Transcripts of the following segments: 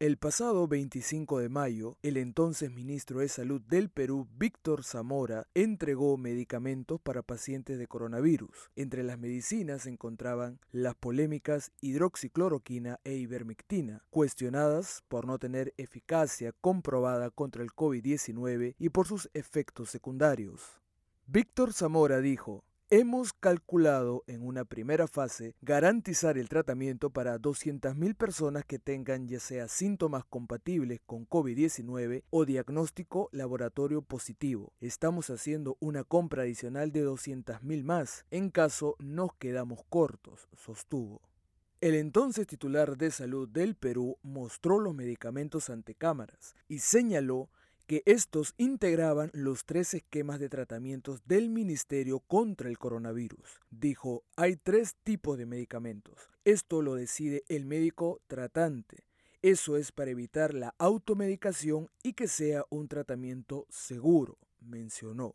El pasado 25 de mayo, el entonces ministro de Salud del Perú, Víctor Zamora, entregó medicamentos para pacientes de coronavirus. Entre las medicinas se encontraban las polémicas hidroxicloroquina e ivermectina, cuestionadas por no tener eficacia comprobada contra el COVID-19 y por sus efectos secundarios. Víctor Zamora dijo, Hemos calculado en una primera fase garantizar el tratamiento para 200.000 personas que tengan ya sea síntomas compatibles con COVID-19 o diagnóstico laboratorio positivo. Estamos haciendo una compra adicional de 200.000 más en caso nos quedamos cortos, sostuvo. El entonces titular de salud del Perú mostró los medicamentos ante cámaras y señaló que estos integraban los tres esquemas de tratamientos del Ministerio contra el coronavirus. Dijo, hay tres tipos de medicamentos. Esto lo decide el médico tratante. Eso es para evitar la automedicación y que sea un tratamiento seguro, mencionó.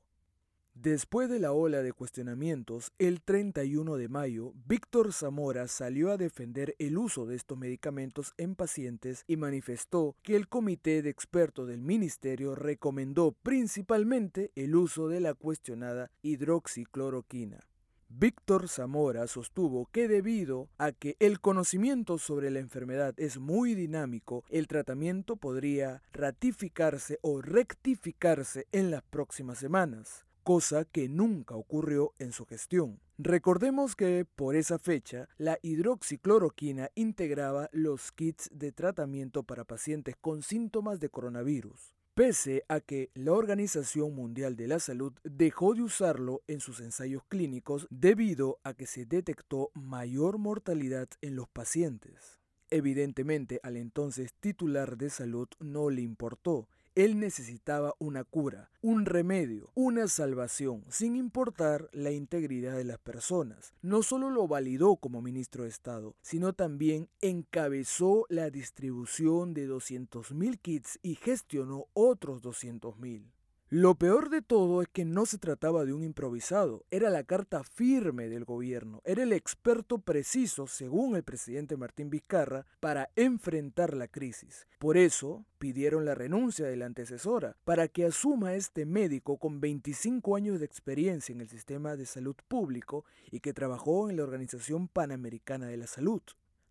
Después de la ola de cuestionamientos, el 31 de mayo, Víctor Zamora salió a defender el uso de estos medicamentos en pacientes y manifestó que el comité de expertos del ministerio recomendó principalmente el uso de la cuestionada hidroxicloroquina. Víctor Zamora sostuvo que debido a que el conocimiento sobre la enfermedad es muy dinámico, el tratamiento podría ratificarse o rectificarse en las próximas semanas cosa que nunca ocurrió en su gestión. Recordemos que por esa fecha la hidroxicloroquina integraba los kits de tratamiento para pacientes con síntomas de coronavirus, pese a que la Organización Mundial de la Salud dejó de usarlo en sus ensayos clínicos debido a que se detectó mayor mortalidad en los pacientes. Evidentemente al entonces titular de salud no le importó él necesitaba una cura, un remedio, una salvación, sin importar la integridad de las personas. No solo lo validó como ministro de Estado, sino también encabezó la distribución de 200.000 kits y gestionó otros 200.000. Lo peor de todo es que no se trataba de un improvisado, era la carta firme del gobierno, era el experto preciso, según el presidente Martín Vizcarra, para enfrentar la crisis. Por eso pidieron la renuncia de la antecesora, para que asuma este médico con 25 años de experiencia en el sistema de salud público y que trabajó en la Organización Panamericana de la Salud.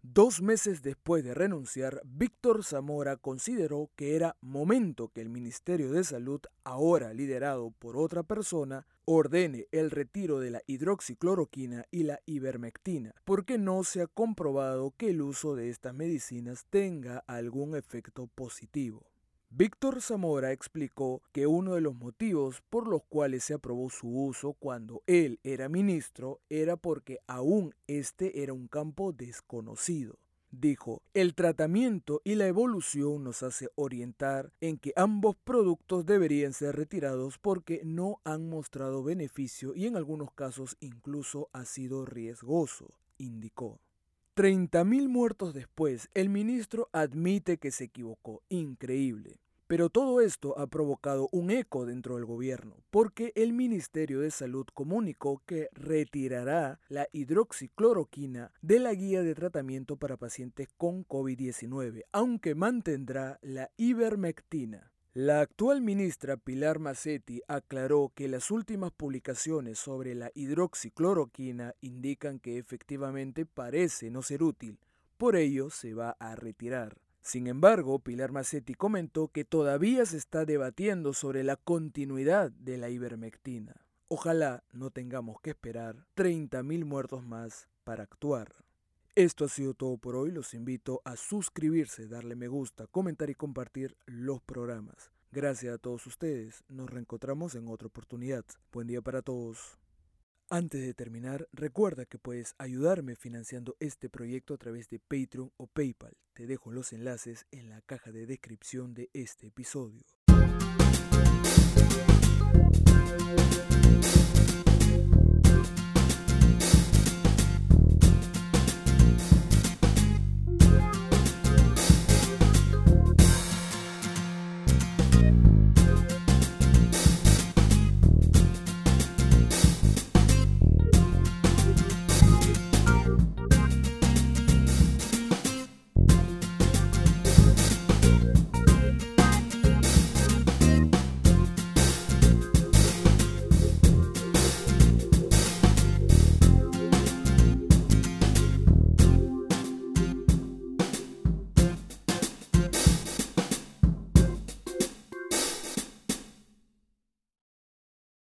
Dos meses después de renunciar, Víctor Zamora consideró que era momento que el Ministerio de Salud, ahora liderado por otra persona, ordene el retiro de la hidroxicloroquina y la ivermectina, porque no se ha comprobado que el uso de estas medicinas tenga algún efecto positivo. Víctor Zamora explicó que uno de los motivos por los cuales se aprobó su uso cuando él era ministro era porque aún este era un campo desconocido. Dijo, el tratamiento y la evolución nos hace orientar en que ambos productos deberían ser retirados porque no han mostrado beneficio y en algunos casos incluso ha sido riesgoso, indicó. 30.000 muertos después, el ministro admite que se equivocó. Increíble. Pero todo esto ha provocado un eco dentro del gobierno, porque el Ministerio de Salud comunicó que retirará la hidroxicloroquina de la guía de tratamiento para pacientes con COVID-19, aunque mantendrá la ivermectina. La actual ministra Pilar Macetti aclaró que las últimas publicaciones sobre la hidroxicloroquina indican que efectivamente parece no ser útil, por ello se va a retirar. Sin embargo, Pilar Macetti comentó que todavía se está debatiendo sobre la continuidad de la ivermectina. Ojalá no tengamos que esperar 30.000 muertos más para actuar. Esto ha sido todo por hoy. Los invito a suscribirse, darle me gusta, comentar y compartir los programas. Gracias a todos ustedes. Nos reencontramos en otra oportunidad. Buen día para todos. Antes de terminar, recuerda que puedes ayudarme financiando este proyecto a través de Patreon o PayPal. Te dejo los enlaces en la caja de descripción de este episodio.